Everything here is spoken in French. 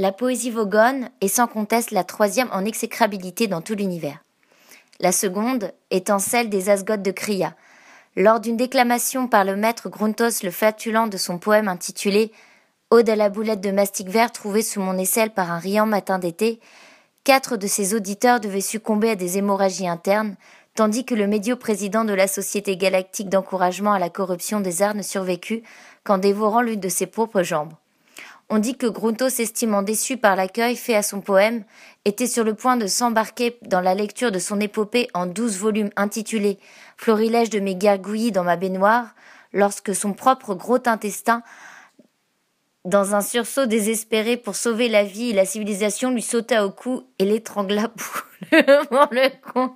La poésie vogone est sans conteste la troisième en exécrabilité dans tout l'univers. La seconde étant celle des Asgodes de Cria. Lors d'une déclamation par le maître Gruntos le flatulent de son poème intitulé Ode à la boulette de mastic vert trouvée sous mon aisselle par un riant matin d'été, quatre de ses auditeurs devaient succomber à des hémorragies internes, tandis que le médio président de la Société galactique d'encouragement à la corruption des arts ne survécut qu'en dévorant l'une de ses propres jambes. On dit que Gruntos, estimant déçu par l'accueil fait à son poème, était sur le point de s'embarquer dans la lecture de son épopée en douze volumes intitulée Florilège de mes gargouillis dans ma baignoire, lorsque son propre gros intestin, dans un sursaut désespéré pour sauver la vie et la civilisation, lui sauta au cou et l'étrangla pour le compte.